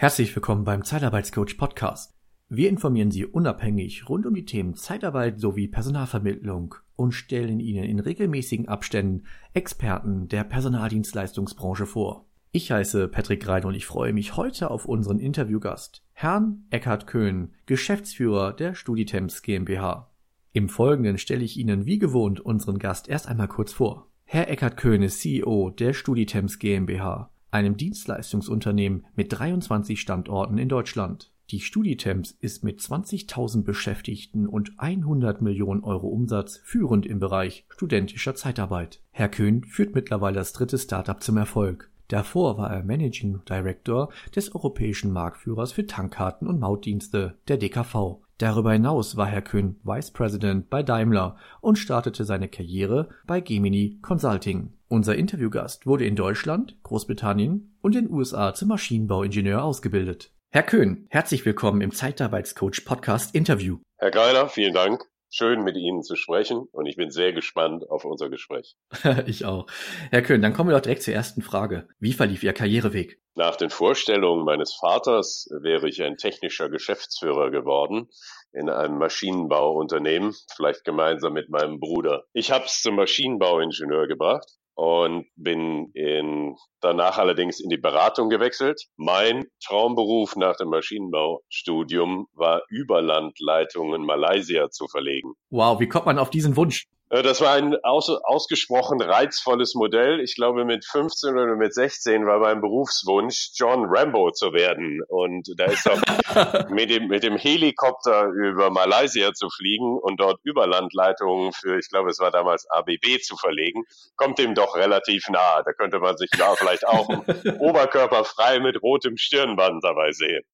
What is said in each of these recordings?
Herzlich willkommen beim Zeitarbeitscoach Podcast. Wir informieren Sie unabhängig rund um die Themen Zeitarbeit sowie Personalvermittlung und stellen Ihnen in regelmäßigen Abständen Experten der Personaldienstleistungsbranche vor. Ich heiße Patrick Rein und ich freue mich heute auf unseren Interviewgast, Herrn Eckhard Köhn, Geschäftsführer der Studitemps GmbH. Im Folgenden stelle ich Ihnen wie gewohnt unseren Gast erst einmal kurz vor. Herr Eckhard Köhn ist CEO der Studitemps GmbH einem Dienstleistungsunternehmen mit 23 Standorten in Deutschland. Die Studitemps ist mit 20.000 Beschäftigten und 100 Millionen Euro Umsatz führend im Bereich studentischer Zeitarbeit. Herr Köhn führt mittlerweile das dritte Startup zum Erfolg. Davor war er Managing Director des europäischen Marktführers für Tankkarten und Mautdienste, der DKV. Darüber hinaus war Herr Köhn Vice President bei Daimler und startete seine Karriere bei Gemini Consulting. Unser Interviewgast wurde in Deutschland, Großbritannien und den USA zum Maschinenbauingenieur ausgebildet. Herr Köhn, herzlich willkommen im Zeitarbeitscoach Podcast Interview. Herr Greiler, vielen Dank. Schön mit Ihnen zu sprechen und ich bin sehr gespannt auf unser Gespräch. ich auch. Herr Köhn, dann kommen wir doch direkt zur ersten Frage. Wie verlief Ihr Karriereweg? Nach den Vorstellungen meines Vaters wäre ich ein technischer Geschäftsführer geworden in einem Maschinenbauunternehmen, vielleicht gemeinsam mit meinem Bruder. Ich habe es zum Maschinenbauingenieur gebracht und bin in, danach allerdings in die Beratung gewechselt. Mein Traumberuf nach dem Maschinenbaustudium war Überlandleitungen Malaysia zu verlegen. Wow, wie kommt man auf diesen Wunsch? Äh, das war ein aus, ausgesprochen reizvolles Modell. Ich glaube, mit 15 oder mit 16 war mein Berufswunsch, John Rambo zu werden. Und da ist auch mit dem, mit dem Helikopter über Malaysia zu fliegen und dort Überlandleitungen für, ich glaube, es war damals ABB zu verlegen, kommt dem doch relativ nahe. Da könnte man sich da vielleicht auch oberkörperfrei mit rotem Stirnband dabei sehen.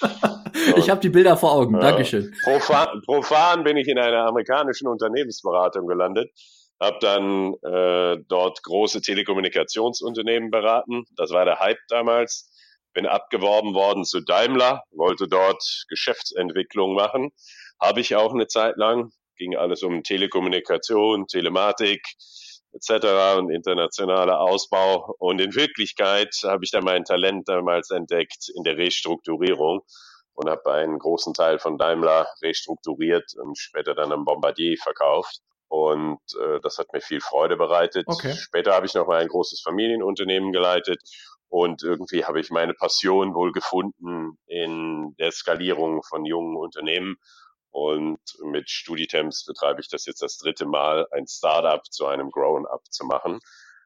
ich habe die Bilder vor Augen. Ja. Dankeschön. Profan, profan bin ich in einer amerikanischen Unternehmensberatung gelandet, habe dann äh, dort große Telekommunikationsunternehmen beraten. Das war der Hype damals. Bin abgeworben worden zu Daimler, wollte dort Geschäftsentwicklung machen. Habe ich auch eine Zeit lang. Ging alles um Telekommunikation, Telematik, etc. und internationaler Ausbau. Und in Wirklichkeit habe ich da mein Talent damals entdeckt in der Restrukturierung und habe einen großen Teil von Daimler restrukturiert und später dann am Bombardier verkauft. Und äh, das hat mir viel Freude bereitet. Okay. Später habe ich noch mal ein großes Familienunternehmen geleitet und irgendwie habe ich meine Passion wohl gefunden in der Skalierung von jungen Unternehmen und mit Studitemps betreibe ich das jetzt das dritte Mal, ein Startup zu einem Grown-up zu machen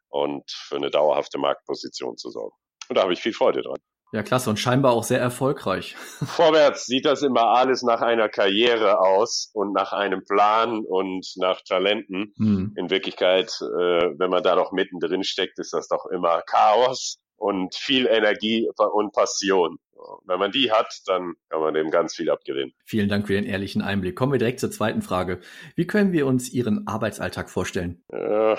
und für eine dauerhafte Marktposition zu sorgen. Und da habe ich viel Freude dran. Ja, klasse und scheinbar auch sehr erfolgreich. Vorwärts sieht das immer alles nach einer Karriere aus und nach einem Plan und nach Talenten. Hm. In Wirklichkeit, äh, wenn man da noch mittendrin steckt, ist das doch immer Chaos und viel Energie und Passion. Wenn man die hat, dann kann man dem ganz viel abgewinnen. Vielen Dank für den ehrlichen Einblick. Kommen wir direkt zur zweiten Frage. Wie können wir uns Ihren Arbeitsalltag vorstellen? Äh,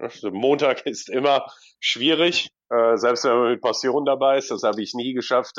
Montag ist immer schwierig, äh, selbst wenn man mit Passion dabei ist. Das habe ich nie geschafft,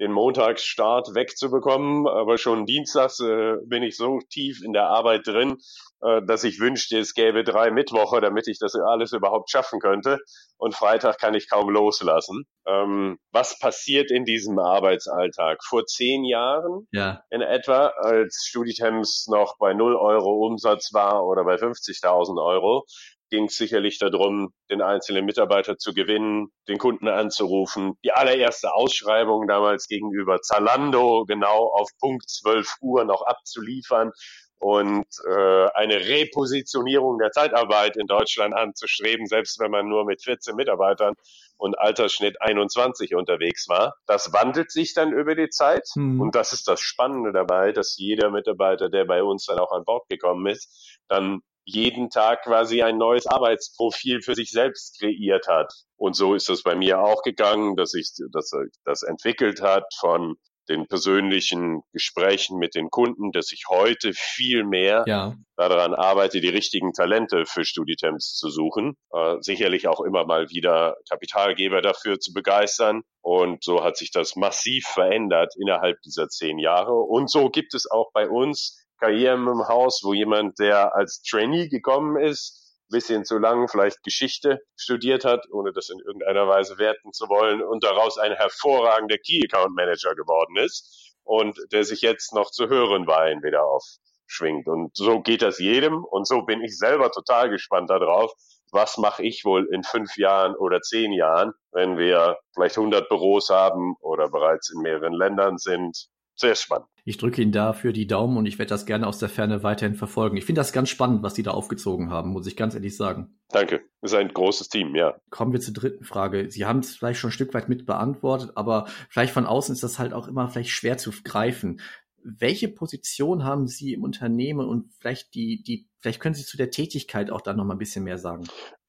den Montagsstart wegzubekommen. Aber schon dienstags äh, bin ich so tief in der Arbeit drin, äh, dass ich wünschte, es gäbe drei Mittwoche, damit ich das alles überhaupt schaffen könnte. Und Freitag kann ich kaum loslassen. Ähm, was passiert in diesem Arbeitsalltag? Vor zehn Jahren ja. in etwa, als Studitems noch bei 0 Euro Umsatz war oder bei 50.000 Euro, ging es sicherlich darum, den einzelnen Mitarbeiter zu gewinnen, den Kunden anzurufen. Die allererste Ausschreibung damals gegenüber Zalando genau auf Punkt 12 Uhr noch abzuliefern und äh, eine Repositionierung der Zeitarbeit in Deutschland anzustreben, selbst wenn man nur mit 14 Mitarbeitern und Altersschnitt 21 unterwegs war. Das wandelt sich dann über die Zeit hm. und das ist das Spannende dabei, dass jeder Mitarbeiter, der bei uns dann auch an Bord gekommen ist, dann jeden Tag quasi ein neues Arbeitsprofil für sich selbst kreiert hat. Und so ist es bei mir auch gegangen, dass sich das, das entwickelt hat von den persönlichen Gesprächen mit den Kunden, dass ich heute viel mehr ja. daran arbeite, die richtigen Talente für Studitemps zu suchen. Äh, sicherlich auch immer mal wieder Kapitalgeber dafür zu begeistern. Und so hat sich das massiv verändert innerhalb dieser zehn Jahre. Und so gibt es auch bei uns Karrieren im Haus, wo jemand, der als Trainee gekommen ist, bisschen zu lang vielleicht Geschichte studiert hat, ohne das in irgendeiner Weise werten zu wollen, und daraus ein hervorragender Key Account Manager geworden ist und der sich jetzt noch zu höheren Weinen wieder aufschwingt. Und so geht das jedem und so bin ich selber total gespannt darauf, was mache ich wohl in fünf Jahren oder zehn Jahren, wenn wir vielleicht 100 Büros haben oder bereits in mehreren Ländern sind. Sehr spannend. Ich drücke Ihnen dafür die Daumen und ich werde das gerne aus der Ferne weiterhin verfolgen. Ich finde das ganz spannend, was Sie da aufgezogen haben, muss ich ganz ehrlich sagen. Danke. Das ist ein großes Team, ja. Kommen wir zur dritten Frage. Sie haben es vielleicht schon ein Stück weit mit beantwortet, aber vielleicht von außen ist das halt auch immer vielleicht schwer zu greifen. Welche Position haben Sie im Unternehmen und vielleicht die, die, vielleicht können Sie zu der Tätigkeit auch da noch mal ein bisschen mehr sagen?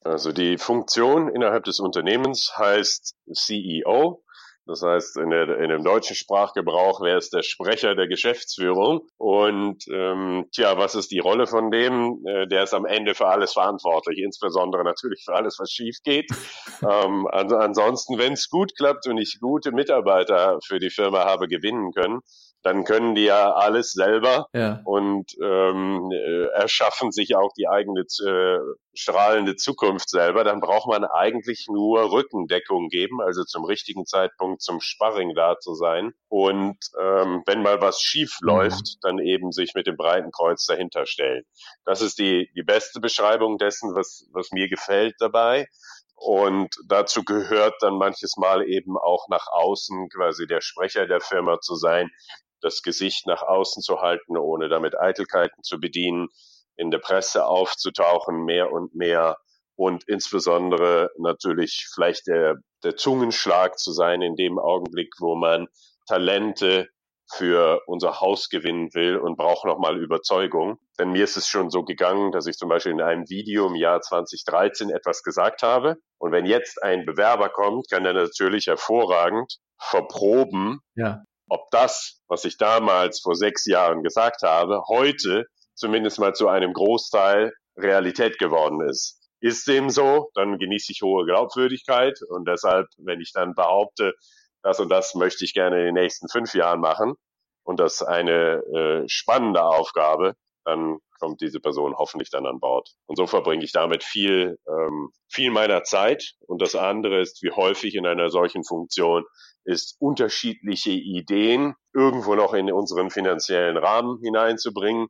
Also die Funktion innerhalb des Unternehmens heißt CEO. Das heißt, in, der, in dem deutschen Sprachgebrauch wäre es der Sprecher der Geschäftsführung. Und ähm, tja, was ist die Rolle von dem? Äh, der ist am Ende für alles verantwortlich, insbesondere natürlich für alles, was schief geht. ähm, also ansonsten, wenn es gut klappt und ich gute Mitarbeiter für die Firma habe gewinnen können, dann können die ja alles selber ja. und ähm, äh, erschaffen sich auch die eigene äh, strahlende Zukunft selber. Dann braucht man eigentlich nur Rückendeckung geben, also zum richtigen Zeitpunkt zum Sparring da zu sein. Und ähm, wenn mal was schief mhm. läuft, dann eben sich mit dem breiten Kreuz dahinter stellen. Das ist die, die beste Beschreibung dessen, was, was mir gefällt dabei. Und dazu gehört dann manches Mal eben auch nach außen quasi der Sprecher der Firma zu sein, das Gesicht nach außen zu halten, ohne damit Eitelkeiten zu bedienen, in der Presse aufzutauchen, mehr und mehr und insbesondere natürlich vielleicht der, der Zungenschlag zu sein in dem Augenblick, wo man Talente für unser Haus gewinnen will und braucht nochmal Überzeugung. Denn mir ist es schon so gegangen, dass ich zum Beispiel in einem Video im Jahr 2013 etwas gesagt habe. Und wenn jetzt ein Bewerber kommt, kann er natürlich hervorragend verproben, ja ob das, was ich damals vor sechs Jahren gesagt habe, heute zumindest mal zu einem Großteil Realität geworden ist. Ist dem so, dann genieße ich hohe Glaubwürdigkeit und deshalb, wenn ich dann behaupte, das und das möchte ich gerne in den nächsten fünf Jahren machen und das eine äh, spannende Aufgabe, dann kommt diese Person hoffentlich dann an Bord. Und so verbringe ich damit viel, ähm, viel meiner Zeit. Und das andere ist, wie häufig in einer solchen Funktion ist unterschiedliche Ideen irgendwo noch in unseren finanziellen Rahmen hineinzubringen,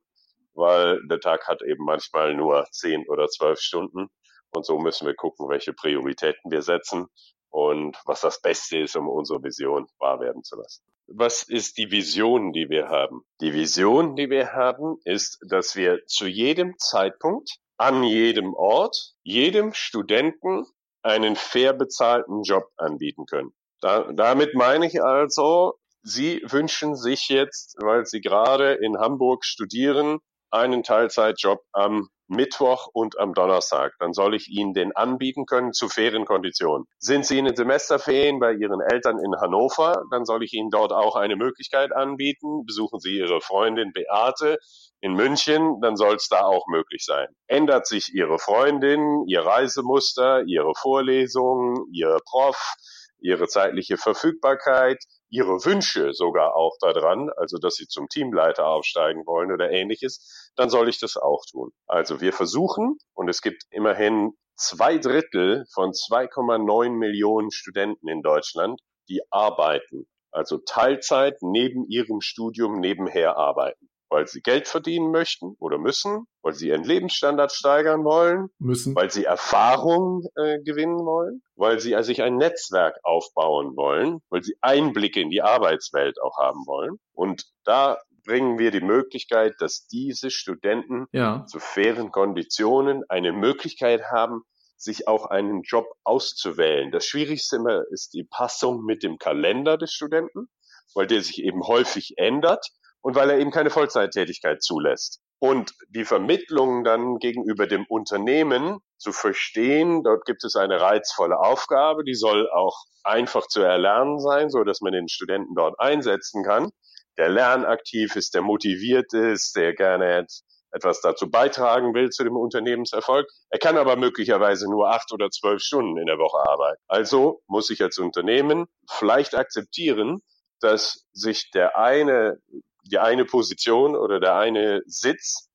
weil der Tag hat eben manchmal nur zehn oder zwölf Stunden. Und so müssen wir gucken, welche Prioritäten wir setzen und was das Beste ist, um unsere Vision wahr werden zu lassen. Was ist die Vision, die wir haben? Die Vision, die wir haben, ist, dass wir zu jedem Zeitpunkt, an jedem Ort, jedem Studenten einen fair bezahlten Job anbieten können. Da, damit meine ich also, Sie wünschen sich jetzt, weil Sie gerade in Hamburg studieren, einen Teilzeitjob am Mittwoch und am Donnerstag. Dann soll ich Ihnen den anbieten können zu fairen Konditionen. Sind Sie in den Semesterferien bei Ihren Eltern in Hannover, dann soll ich Ihnen dort auch eine Möglichkeit anbieten. Besuchen Sie Ihre Freundin Beate in München, dann soll es da auch möglich sein. Ändert sich Ihre Freundin, Ihr Reisemuster, Ihre Vorlesung, Ihr Prof, ihre zeitliche Verfügbarkeit, ihre Wünsche sogar auch daran, also dass sie zum Teamleiter aufsteigen wollen oder ähnliches, dann soll ich das auch tun. Also wir versuchen, und es gibt immerhin zwei Drittel von 2,9 Millionen Studenten in Deutschland, die arbeiten, also Teilzeit neben ihrem Studium nebenher arbeiten weil sie Geld verdienen möchten oder müssen, weil sie ihren Lebensstandard steigern wollen, müssen, weil sie Erfahrung äh, gewinnen wollen, weil sie also sich ein Netzwerk aufbauen wollen, weil sie Einblicke in die Arbeitswelt auch haben wollen. Und da bringen wir die Möglichkeit, dass diese Studenten ja. zu fairen Konditionen eine Möglichkeit haben, sich auch einen Job auszuwählen. Das Schwierigste immer ist die Passung mit dem Kalender des Studenten, weil der sich eben häufig ändert und weil er eben keine Vollzeittätigkeit zulässt. Und die Vermittlung dann gegenüber dem Unternehmen zu verstehen, dort gibt es eine reizvolle Aufgabe, die soll auch einfach zu erlernen sein, so dass man den Studenten dort einsetzen kann, der lernaktiv ist, der motiviert ist, der gerne etwas dazu beitragen will zu dem Unternehmenserfolg. Er kann aber möglicherweise nur acht oder zwölf Stunden in der Woche arbeiten. Also muss ich als Unternehmen vielleicht akzeptieren, dass sich der eine die eine Position oder der eine Sitz,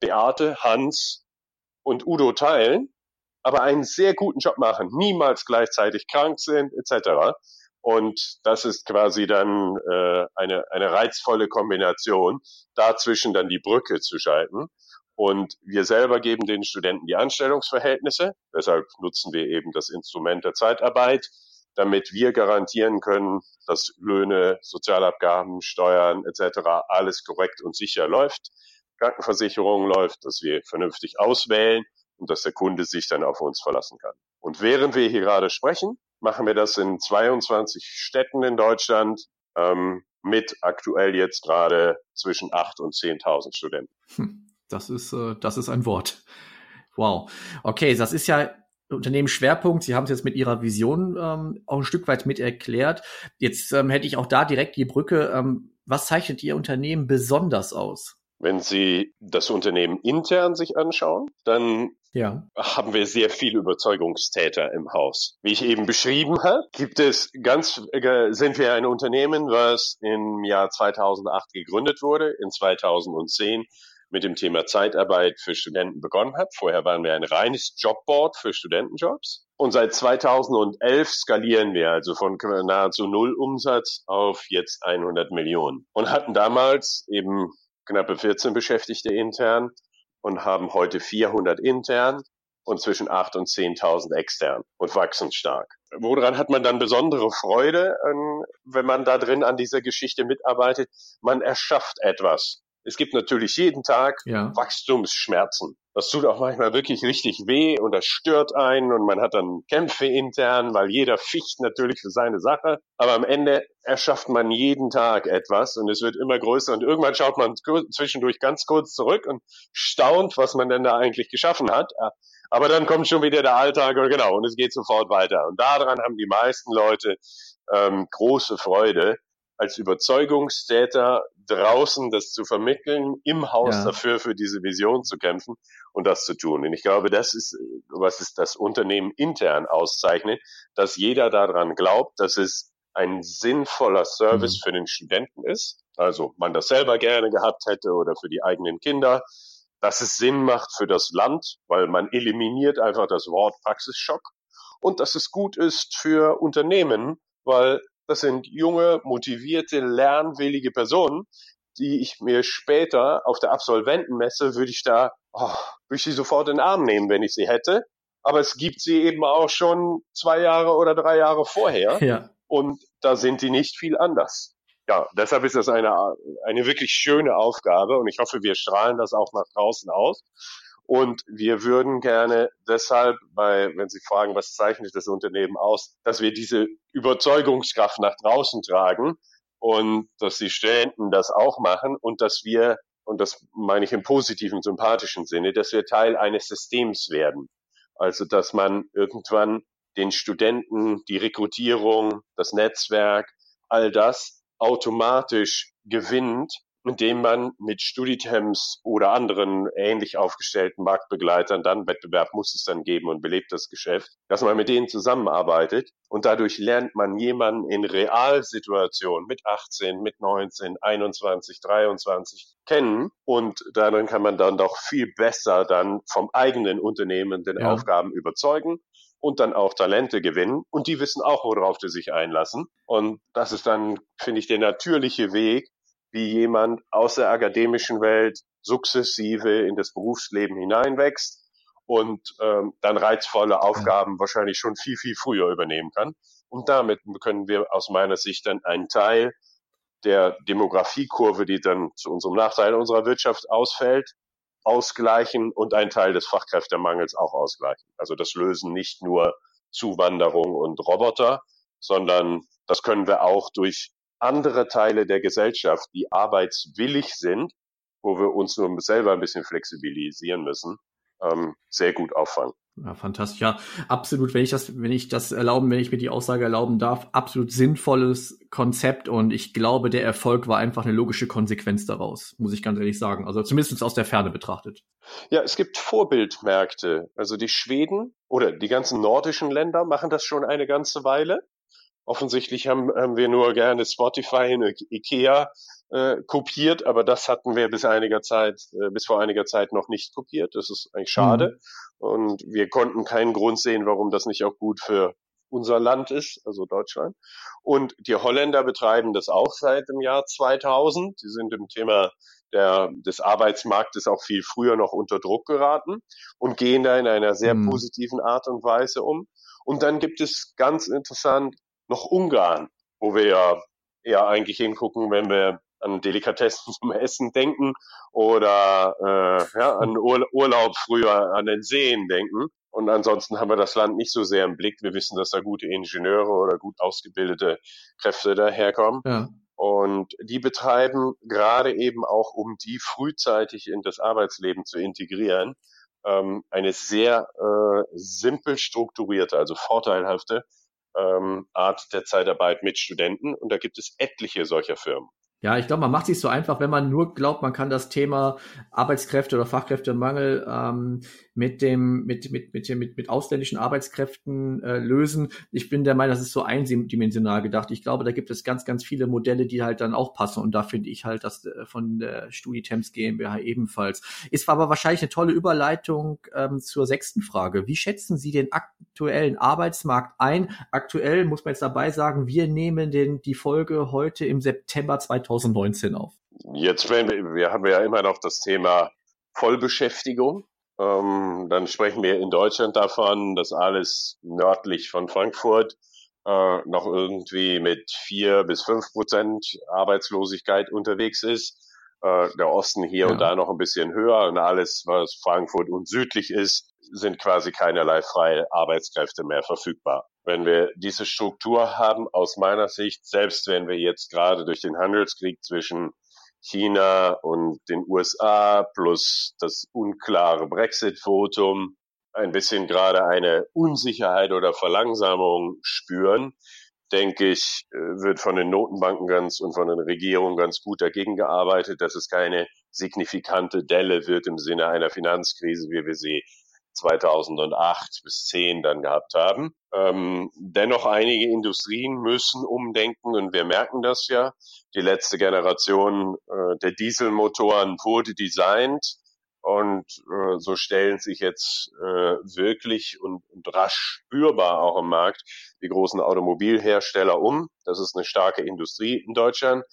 Beate, Hans und Udo teilen, aber einen sehr guten Job machen, niemals gleichzeitig krank sind, etc. Und das ist quasi dann äh, eine, eine reizvolle Kombination, dazwischen dann die Brücke zu schalten. Und wir selber geben den Studenten die Anstellungsverhältnisse. Deshalb nutzen wir eben das Instrument der Zeitarbeit, damit wir garantieren können, dass Löhne, Sozialabgaben, Steuern etc. alles korrekt und sicher läuft. Krankenversicherung läuft, dass wir vernünftig auswählen und dass der Kunde sich dann auf uns verlassen kann. Und während wir hier gerade sprechen, machen wir das in 22 Städten in Deutschland ähm, mit aktuell jetzt gerade zwischen 8 und 10.000 Studenten. Hm, das ist, äh, das ist ein Wort. Wow. Okay, das ist ja Unternehmensschwerpunkt. Sie haben es jetzt mit Ihrer Vision ähm, auch ein Stück weit mit erklärt. Jetzt ähm, hätte ich auch da direkt die Brücke. Ähm, was zeichnet Ihr Unternehmen besonders aus? Wenn Sie das Unternehmen intern sich anschauen, dann ja. haben wir sehr viele Überzeugungstäter im Haus. Wie ich eben beschrieben habe, gibt es ganz, äh, sind wir ein Unternehmen, was im Jahr 2008 gegründet wurde, in 2010 mit dem Thema Zeitarbeit für Studenten begonnen hat. Vorher waren wir ein reines Jobboard für Studentenjobs. Und seit 2011 skalieren wir also von nahezu null Umsatz auf jetzt 100 Millionen und hatten damals eben knappe 14 Beschäftigte intern und haben heute 400 intern und zwischen 8 und 10.000 extern und wachsen stark. Woran hat man dann besondere Freude, wenn man da drin an dieser Geschichte mitarbeitet? Man erschafft etwas. Es gibt natürlich jeden Tag ja. Wachstumsschmerzen. Das tut auch manchmal wirklich richtig weh und das stört einen und man hat dann Kämpfe intern, weil jeder ficht natürlich für seine Sache. Aber am Ende erschafft man jeden Tag etwas und es wird immer größer und irgendwann schaut man zwischendurch ganz kurz zurück und staunt, was man denn da eigentlich geschaffen hat. Aber dann kommt schon wieder der Alltag und genau, und es geht sofort weiter. Und daran haben die meisten Leute ähm, große Freude als Überzeugungstäter draußen das zu vermitteln, im Haus ja. dafür für diese Vision zu kämpfen und das zu tun. Und ich glaube, das ist, was es das Unternehmen intern auszeichnet, dass jeder daran glaubt, dass es ein sinnvoller Service mhm. für den Studenten ist. Also man das selber gerne gehabt hätte oder für die eigenen Kinder. Dass es Sinn macht für das Land, weil man eliminiert einfach das Wort Praxisschock. Und dass es gut ist für Unternehmen, weil das sind junge, motivierte, lernwillige Personen, die ich mir später auf der Absolventenmesse würde ich da, oh, würde ich sie sofort in den Arm nehmen, wenn ich sie hätte. Aber es gibt sie eben auch schon zwei Jahre oder drei Jahre vorher. Ja. Und da sind die nicht viel anders. Ja, deshalb ist das eine, eine wirklich schöne Aufgabe und ich hoffe, wir strahlen das auch nach draußen aus. Und wir würden gerne deshalb, weil, wenn Sie fragen, was zeichnet das Unternehmen aus, dass wir diese Überzeugungskraft nach draußen tragen und dass die Studenten das auch machen und dass wir, und das meine ich im positiven, sympathischen Sinne, dass wir Teil eines Systems werden. Also, dass man irgendwann den Studenten die Rekrutierung, das Netzwerk, all das automatisch gewinnt indem man mit Studitems oder anderen ähnlich aufgestellten Marktbegleitern dann Wettbewerb muss es dann geben und belebt das Geschäft, dass man mit denen zusammenarbeitet und dadurch lernt man jemanden in Realsituationen mit 18, mit 19, 21, 23 kennen und darin kann man dann doch viel besser dann vom eigenen Unternehmen den ja. Aufgaben überzeugen und dann auch Talente gewinnen und die wissen auch, worauf sie sich einlassen. Und das ist dann, finde ich, der natürliche Weg, wie jemand aus der akademischen Welt sukzessive in das Berufsleben hineinwächst und ähm, dann reizvolle Aufgaben wahrscheinlich schon viel, viel früher übernehmen kann. Und damit können wir aus meiner Sicht dann einen Teil der Demografiekurve, die dann zu unserem Nachteil unserer Wirtschaft ausfällt, ausgleichen und einen Teil des Fachkräftemangels auch ausgleichen. Also das lösen nicht nur Zuwanderung und Roboter, sondern das können wir auch durch andere Teile der Gesellschaft, die arbeitswillig sind, wo wir uns nur selber ein bisschen flexibilisieren müssen, ähm, sehr gut auffangen. Ja, fantastisch. Ja, absolut, wenn ich das, wenn ich das erlauben, wenn ich mir die Aussage erlauben darf, absolut sinnvolles Konzept und ich glaube, der Erfolg war einfach eine logische Konsequenz daraus, muss ich ganz ehrlich sagen. Also zumindest aus der Ferne betrachtet. Ja, es gibt Vorbildmärkte. Also die Schweden oder die ganzen nordischen Länder machen das schon eine ganze Weile. Offensichtlich haben, haben wir nur gerne Spotify und Ikea äh, kopiert, aber das hatten wir bis einiger Zeit, äh, bis vor einiger Zeit noch nicht kopiert. Das ist eigentlich schade. Mhm. Und wir konnten keinen Grund sehen, warum das nicht auch gut für unser Land ist, also Deutschland. Und die Holländer betreiben das auch seit dem Jahr 2000. Sie sind im Thema der, des Arbeitsmarktes auch viel früher noch unter Druck geraten und gehen da in einer sehr mhm. positiven Art und Weise um. Und dann gibt es ganz interessant noch Ungarn, wo wir ja eher eigentlich hingucken, wenn wir an Delikatessen zum Essen denken oder äh, ja, an Ur Urlaub früher an den Seen denken. Und ansonsten haben wir das Land nicht so sehr im Blick. Wir wissen, dass da gute Ingenieure oder gut ausgebildete Kräfte daherkommen. Ja. Und die betreiben gerade eben auch, um die frühzeitig in das Arbeitsleben zu integrieren, ähm, eine sehr äh, simpel strukturierte, also vorteilhafte ähm, Art der Zeitarbeit mit Studenten. Und da gibt es etliche solcher Firmen. Ja, ich glaube, man macht sich so einfach, wenn man nur glaubt, man kann das Thema Arbeitskräfte oder Fachkräftemangel ähm, mit dem mit mit mit mit, mit ausländischen Arbeitskräften äh, lösen. Ich bin der Meinung, das ist so eindimensional gedacht. Ich glaube, da gibt es ganz ganz viele Modelle, die halt dann auch passen und da finde ich halt das äh, von der Studitems GmbH ebenfalls. Ist aber wahrscheinlich eine tolle Überleitung ähm, zur sechsten Frage. Wie schätzen Sie den aktuellen Arbeitsmarkt ein? Aktuell muss man jetzt dabei sagen, wir nehmen den die Folge heute im September 2000 2019 auf? Jetzt, wenn wir, wir haben ja immer noch das Thema Vollbeschäftigung. Ähm, dann sprechen wir in Deutschland davon, dass alles nördlich von Frankfurt äh, noch irgendwie mit vier bis fünf Prozent Arbeitslosigkeit unterwegs ist. Äh, der Osten hier ja. und da noch ein bisschen höher und alles, was Frankfurt und südlich ist, sind quasi keinerlei freie Arbeitskräfte mehr verfügbar. Wenn wir diese Struktur haben, aus meiner Sicht, selbst wenn wir jetzt gerade durch den Handelskrieg zwischen China und den USA plus das unklare Brexit-Votum ein bisschen gerade eine Unsicherheit oder Verlangsamung spüren, denke ich, äh, wird von den Notenbanken ganz und von den Regierungen ganz gut dagegen gearbeitet, dass es keine signifikante Delle wird im Sinne einer Finanzkrise, wie wir sie 2008 bis 10 dann gehabt haben. Ähm, dennoch einige Industrien müssen umdenken und wir merken das ja. Die letzte Generation äh, der Dieselmotoren wurde designt und äh, so stellen sich jetzt äh, wirklich und, und rasch spürbar auch im Markt die großen Automobilhersteller um. Das ist eine starke Industrie in Deutschland.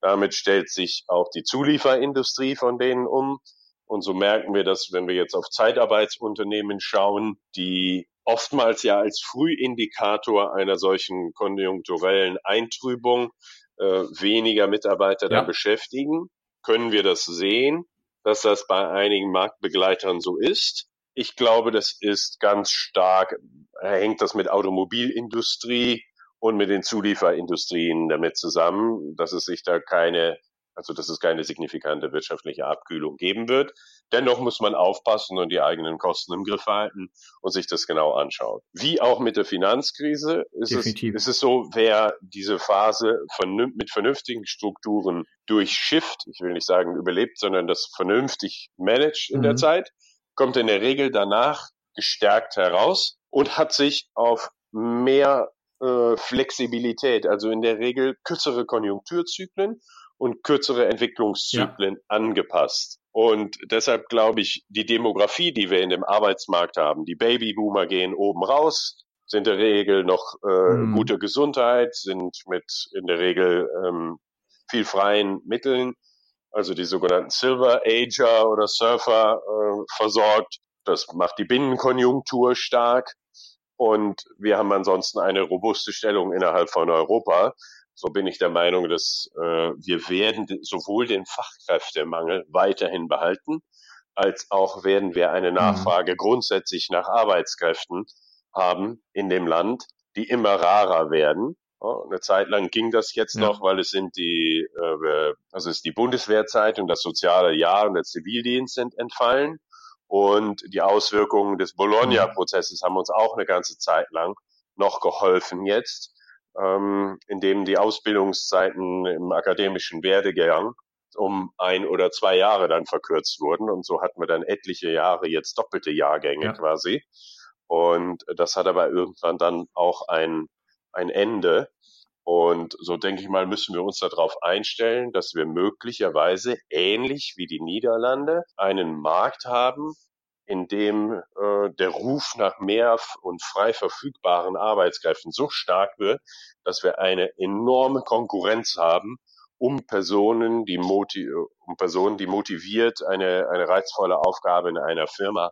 Damit stellt sich auch die Zulieferindustrie von denen um. Und so merken wir, dass wenn wir jetzt auf Zeitarbeitsunternehmen schauen, die oftmals ja als Frühindikator einer solchen konjunkturellen Eintrübung äh, weniger Mitarbeiter ja. da beschäftigen, können wir das sehen, dass das bei einigen Marktbegleitern so ist. Ich glaube, das ist ganz stark, hängt das mit Automobilindustrie und mit den Zulieferindustrien damit zusammen, dass es sich da keine also dass es keine signifikante wirtschaftliche Abkühlung geben wird. Dennoch muss man aufpassen und die eigenen Kosten im Griff halten und sich das genau anschauen. Wie auch mit der Finanzkrise ist, es, ist es so, wer diese Phase mit vernünftigen Strukturen durchschifft, ich will nicht sagen überlebt, sondern das vernünftig managt in mhm. der Zeit, kommt in der Regel danach gestärkt heraus und hat sich auf mehr äh, Flexibilität, also in der Regel kürzere Konjunkturzyklen und kürzere Entwicklungszyklen ja. angepasst. Und deshalb glaube ich, die Demografie, die wir in dem Arbeitsmarkt haben, die Babyboomer gehen oben raus, sind in der Regel noch äh, mhm. gute Gesundheit, sind mit in der Regel ähm, viel freien Mitteln, also die sogenannten Silver Ager oder Surfer äh, versorgt. Das macht die Binnenkonjunktur stark. Und wir haben ansonsten eine robuste Stellung innerhalb von Europa. So bin ich der Meinung, dass äh, wir werden sowohl den Fachkräftemangel weiterhin behalten, als auch werden wir eine mhm. Nachfrage grundsätzlich nach Arbeitskräften haben in dem Land, die immer rarer werden. Ja, eine Zeit lang ging das jetzt ja. noch, weil es sind die, äh, also ist die Bundeswehrzeit und das soziale Jahr und der Zivildienst sind entfallen. Und die Auswirkungen des Bologna-Prozesses haben uns auch eine ganze Zeit lang noch geholfen jetzt ähm, in dem die Ausbildungszeiten im akademischen Werdegang um ein oder zwei Jahre dann verkürzt wurden. Und so hatten wir dann etliche Jahre jetzt doppelte Jahrgänge ja. quasi. Und das hat aber irgendwann dann auch ein, ein Ende. Und so denke ich mal, müssen wir uns darauf einstellen, dass wir möglicherweise ähnlich wie die Niederlande einen Markt haben, in dem äh, der Ruf nach mehr und frei verfügbaren Arbeitskräften so stark wird, dass wir eine enorme Konkurrenz haben um Personen, die um Personen, die motiviert eine, eine reizvolle Aufgabe in einer Firma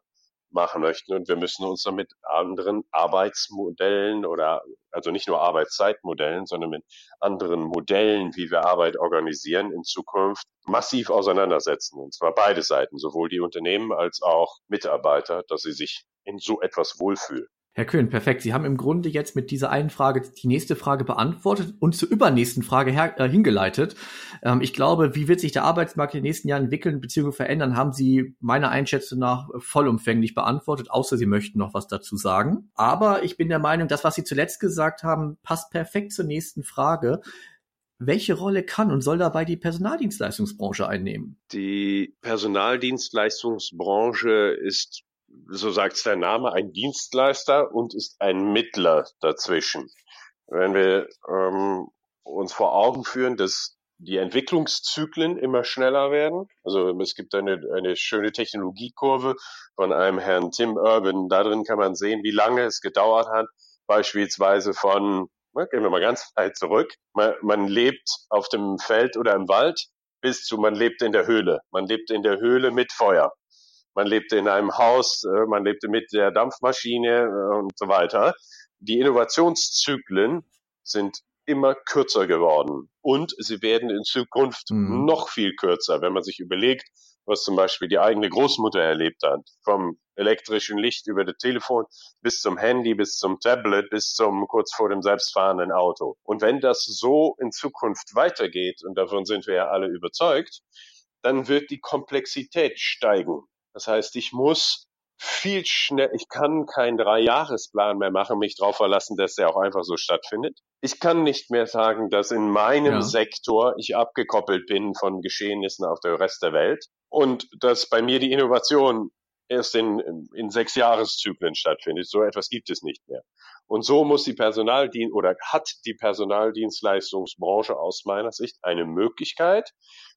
machen möchten. Und wir müssen uns dann mit anderen Arbeitsmodellen oder also nicht nur Arbeitszeitmodellen, sondern mit anderen Modellen, wie wir Arbeit organisieren, in Zukunft massiv auseinandersetzen. Und zwar beide Seiten, sowohl die Unternehmen als auch Mitarbeiter, dass sie sich in so etwas wohlfühlen. Herr Köhn, perfekt. Sie haben im Grunde jetzt mit dieser einen Frage die nächste Frage beantwortet und zur übernächsten Frage her, äh, hingeleitet. Ähm, ich glaube, wie wird sich der Arbeitsmarkt in den nächsten Jahren entwickeln bzw. verändern, haben Sie meiner Einschätzung nach vollumfänglich beantwortet, außer Sie möchten noch was dazu sagen. Aber ich bin der Meinung, das, was Sie zuletzt gesagt haben, passt perfekt zur nächsten Frage. Welche Rolle kann und soll dabei die Personaldienstleistungsbranche einnehmen? Die Personaldienstleistungsbranche ist so sagt der Name, ein Dienstleister und ist ein Mittler dazwischen. Wenn wir ähm, uns vor Augen führen, dass die Entwicklungszyklen immer schneller werden. Also es gibt eine, eine schöne Technologiekurve von einem Herrn Tim Urban. Darin kann man sehen, wie lange es gedauert hat, beispielsweise von, gehen wir mal ganz weit zurück, man, man lebt auf dem Feld oder im Wald bis zu man lebt in der Höhle. Man lebt in der Höhle mit Feuer man lebte in einem Haus, äh, man lebte mit der Dampfmaschine äh, und so weiter. Die Innovationszyklen sind immer kürzer geworden und sie werden in Zukunft mhm. noch viel kürzer, wenn man sich überlegt, was zum Beispiel die eigene Großmutter erlebt hat. Vom elektrischen Licht über das Telefon bis zum Handy, bis zum Tablet, bis zum kurz vor dem selbstfahrenden Auto. Und wenn das so in Zukunft weitergeht, und davon sind wir ja alle überzeugt, dann wird die Komplexität steigen. Das heißt, ich muss viel schnell, ich kann keinen Dreijahresplan mehr machen, mich darauf verlassen, dass der auch einfach so stattfindet. Ich kann nicht mehr sagen, dass in meinem ja. Sektor ich abgekoppelt bin von Geschehnissen auf der Rest der Welt und dass bei mir die Innovation erst in, in sechs Jahreszyklen stattfindet. So etwas gibt es nicht mehr. Und so muss die Personaldienst oder hat die Personaldienstleistungsbranche aus meiner Sicht eine Möglichkeit,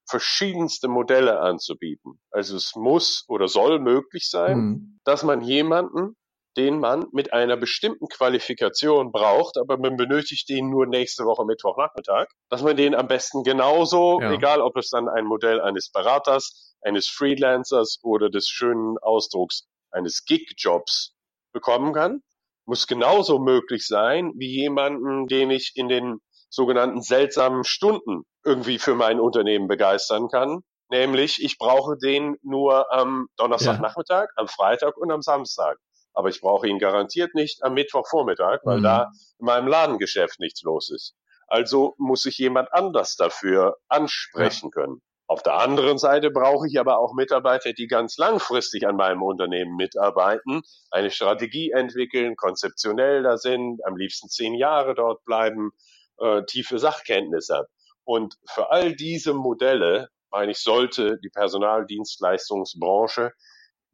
verschiedenste Modelle anzubieten. Also es muss oder soll möglich sein, mhm. dass man jemanden, den man mit einer bestimmten Qualifikation braucht, aber man benötigt den nur nächste Woche Mittwochnachmittag, dass man den am besten genauso, ja. egal ob es dann ein Modell eines Beraters, eines Freelancers oder des schönen Ausdrucks eines Gig-Jobs bekommen kann, muss genauso möglich sein wie jemanden, den ich in den sogenannten seltsamen Stunden irgendwie für mein Unternehmen begeistern kann. Nämlich, ich brauche den nur am Donnerstagnachmittag, ja. am Freitag und am Samstag. Aber ich brauche ihn garantiert nicht am Mittwochvormittag, weil mhm. da in meinem Ladengeschäft nichts los ist. Also muss ich jemand anders dafür ansprechen ja. können. Auf der anderen Seite brauche ich aber auch Mitarbeiter, die ganz langfristig an meinem Unternehmen mitarbeiten, eine Strategie entwickeln, konzeptionell da sind, am liebsten zehn Jahre dort bleiben, äh, tiefe Sachkenntnisse. Und für all diese Modelle, meine ich, sollte die Personaldienstleistungsbranche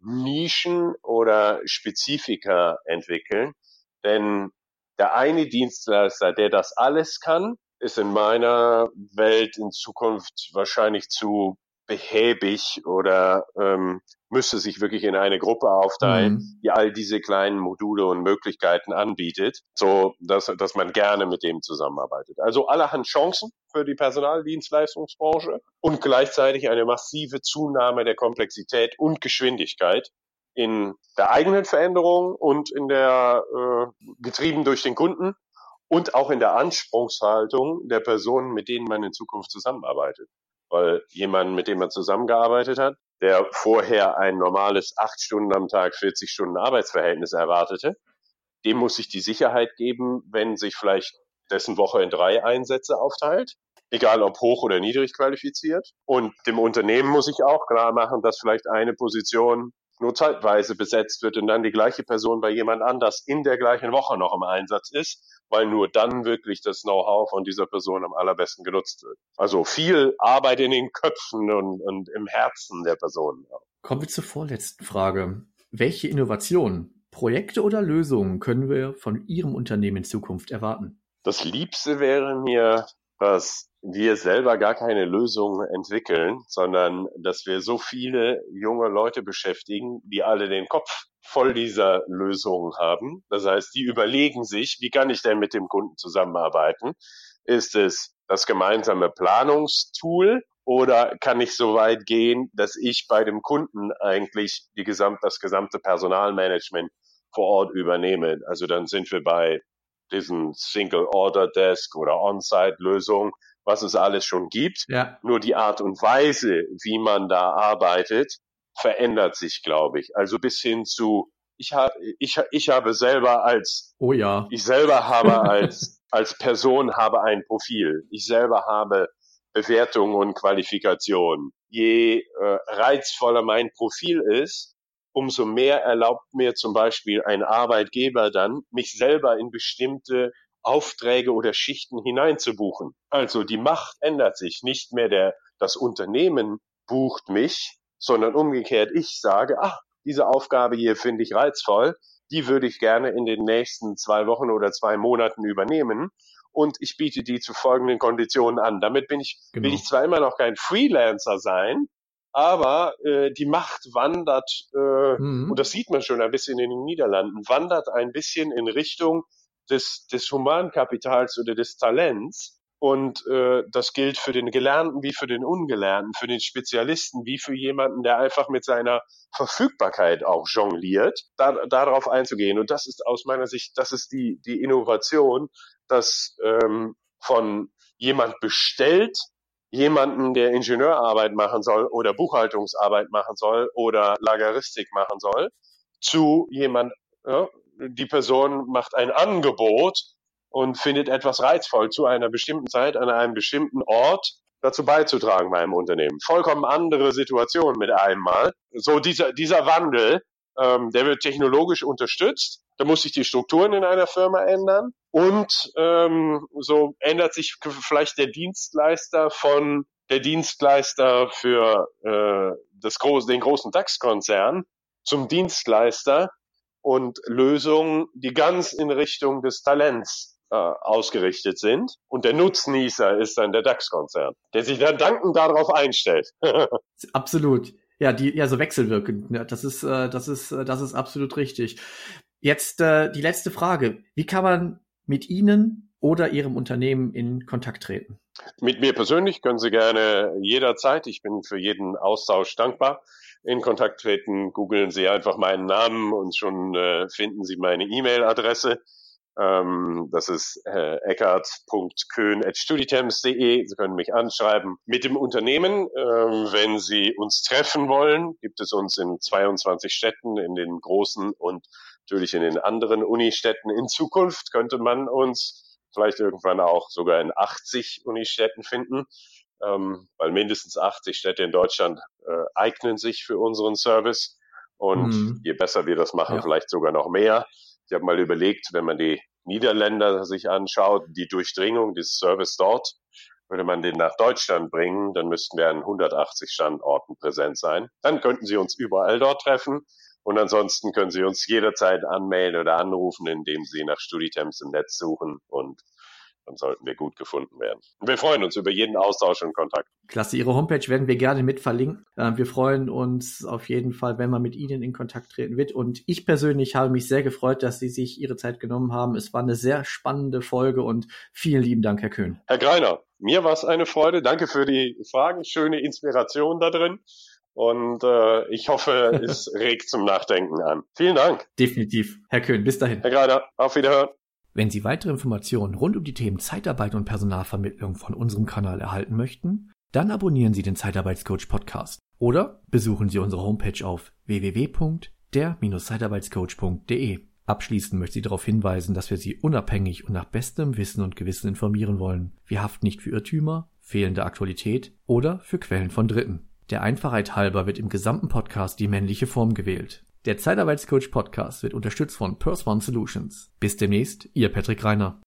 Nischen oder Spezifika entwickeln. Denn der eine Dienstleister, der das alles kann, ist in meiner Welt in Zukunft wahrscheinlich zu behäbig oder ähm, müsste sich wirklich in eine Gruppe aufteilen, mhm. die all diese kleinen Module und Möglichkeiten anbietet, so dass, dass man gerne mit dem zusammenarbeitet. Also allerhand Chancen für die Personaldienstleistungsbranche und gleichzeitig eine massive Zunahme der Komplexität und Geschwindigkeit in der eigenen Veränderung und in der äh, getrieben durch den Kunden und auch in der Anspruchshaltung der Personen, mit denen man in Zukunft zusammenarbeitet. Weil jemand, mit dem man zusammengearbeitet hat, der vorher ein normales acht Stunden am Tag, 40 Stunden Arbeitsverhältnis erwartete, dem muss ich die Sicherheit geben, wenn sich vielleicht dessen Woche in drei Einsätze aufteilt, egal ob hoch oder niedrig qualifiziert. Und dem Unternehmen muss ich auch klar machen, dass vielleicht eine Position nur zeitweise besetzt wird und dann die gleiche Person bei jemand anders in der gleichen Woche noch im Einsatz ist, weil nur dann wirklich das Know-how von dieser Person am allerbesten genutzt wird. Also viel Arbeit in den Köpfen und, und im Herzen der Personen. Kommen wir zur vorletzten Frage. Welche Innovationen, Projekte oder Lösungen können wir von Ihrem Unternehmen in Zukunft erwarten? Das Liebste wäre mir, dass wir selber gar keine Lösung entwickeln, sondern dass wir so viele junge Leute beschäftigen, die alle den Kopf voll dieser Lösungen haben. Das heißt, die überlegen sich, wie kann ich denn mit dem Kunden zusammenarbeiten? Ist es das gemeinsame Planungstool oder kann ich so weit gehen, dass ich bei dem Kunden eigentlich die gesamt, das gesamte Personalmanagement vor Ort übernehme? Also dann sind wir bei diesen Single Order Desk oder On-Site Lösungen, was es alles schon gibt. Ja. Nur die Art und Weise, wie man da arbeitet, verändert sich, glaube ich. Also bis hin zu ich habe ich, ich habe selber als oh ja ich selber habe als als Person habe ein Profil. Ich selber habe Bewertung und Qualifikation. Je äh, reizvoller mein Profil ist, umso mehr erlaubt mir zum Beispiel ein Arbeitgeber dann, mich selber in bestimmte Aufträge oder Schichten hineinzubuchen. Also die Macht ändert sich. Nicht mehr der, das Unternehmen bucht mich, sondern umgekehrt ich sage, ach, diese Aufgabe hier finde ich reizvoll, die würde ich gerne in den nächsten zwei Wochen oder zwei Monaten übernehmen und ich biete die zu folgenden Konditionen an. Damit bin ich, genau. will ich zwar immer noch kein Freelancer sein, aber äh, die Macht wandert, äh, mhm. und das sieht man schon ein bisschen in den Niederlanden, wandert ein bisschen in Richtung des, des Humankapitals oder des Talents. Und äh, das gilt für den Gelernten wie für den Ungelernten, für den Spezialisten wie für jemanden, der einfach mit seiner Verfügbarkeit auch jongliert, da, darauf einzugehen. Und das ist aus meiner Sicht, das ist die, die Innovation, dass ähm, von jemand bestellt, jemanden, der Ingenieurarbeit machen soll oder Buchhaltungsarbeit machen soll oder Lageristik machen soll, zu jemand, ja, die Person macht ein Angebot und findet etwas reizvoll zu einer bestimmten Zeit an einem bestimmten Ort dazu beizutragen beim Unternehmen. Vollkommen andere Situation mit einmal. So dieser, dieser Wandel, ähm, der wird technologisch unterstützt. Da muss sich die Strukturen in einer Firma ändern. Und ähm, so ändert sich vielleicht der Dienstleister von der Dienstleister für äh, das groß, den großen DAX-Konzern zum Dienstleister und Lösungen, die ganz in Richtung des Talents äh, ausgerichtet sind. Und der Nutznießer ist dann der DAX-Konzern, der sich dann dankend darauf einstellt. Absolut. Ja, die, ja, so wechselwirkend. Ja, das ist, äh, das ist, äh, das ist absolut richtig. Jetzt äh, die letzte Frage. Wie kann man mit Ihnen oder Ihrem Unternehmen in Kontakt treten? Mit mir persönlich können Sie gerne jederzeit, ich bin für jeden Austausch dankbar, in Kontakt treten. Googeln Sie einfach meinen Namen und schon äh, finden Sie meine E-Mail-Adresse. Ähm, das ist äh, eckart.köhn.studitems.de. Sie können mich anschreiben. Mit dem Unternehmen, ähm, wenn Sie uns treffen wollen, gibt es uns in 22 Städten, in den großen und natürlich in den anderen Unistädten. In Zukunft könnte man uns vielleicht irgendwann auch sogar in 80 Unistädten finden, ähm, weil mindestens 80 Städte in Deutschland äh, eignen sich für unseren Service. Und mhm. je besser wir das machen, ja. vielleicht sogar noch mehr. Ich habe mal überlegt, wenn man die Niederländer sich anschaut, die Durchdringung des Service dort, würde man den nach Deutschland bringen, dann müssten wir an 180 Standorten präsent sein. Dann könnten Sie uns überall dort treffen. Und ansonsten können Sie uns jederzeit anmelden oder anrufen, indem Sie nach Studitems im Netz suchen und dann sollten wir gut gefunden werden. Und wir freuen uns über jeden Austausch und Kontakt. Klasse, Ihre Homepage werden wir gerne mit verlinken. Äh, wir freuen uns auf jeden Fall, wenn man mit Ihnen in Kontakt treten wird. Und ich persönlich habe mich sehr gefreut, dass Sie sich Ihre Zeit genommen haben. Es war eine sehr spannende Folge und vielen lieben Dank, Herr Köhn. Herr Greiner, mir war es eine Freude. Danke für die Fragen. Schöne Inspiration da drin. Und äh, ich hoffe, es regt zum Nachdenken an. Vielen Dank. Definitiv. Herr Köhn, bis dahin. Herr Greiner, auf Wiederhören. Wenn Sie weitere Informationen rund um die Themen Zeitarbeit und Personalvermittlung von unserem Kanal erhalten möchten, dann abonnieren Sie den Zeitarbeitscoach Podcast oder besuchen Sie unsere Homepage auf www.der-zeitarbeitscoach.de. Abschließend möchte ich darauf hinweisen, dass wir Sie unabhängig und nach bestem Wissen und Gewissen informieren wollen. Wir haften nicht für Irrtümer, fehlende Aktualität oder für Quellen von Dritten. Der Einfachheit halber wird im gesamten Podcast die männliche Form gewählt. Der Zeitarbeitscoach Podcast wird unterstützt von Purse One Solutions. Bis demnächst, Ihr Patrick Reiner.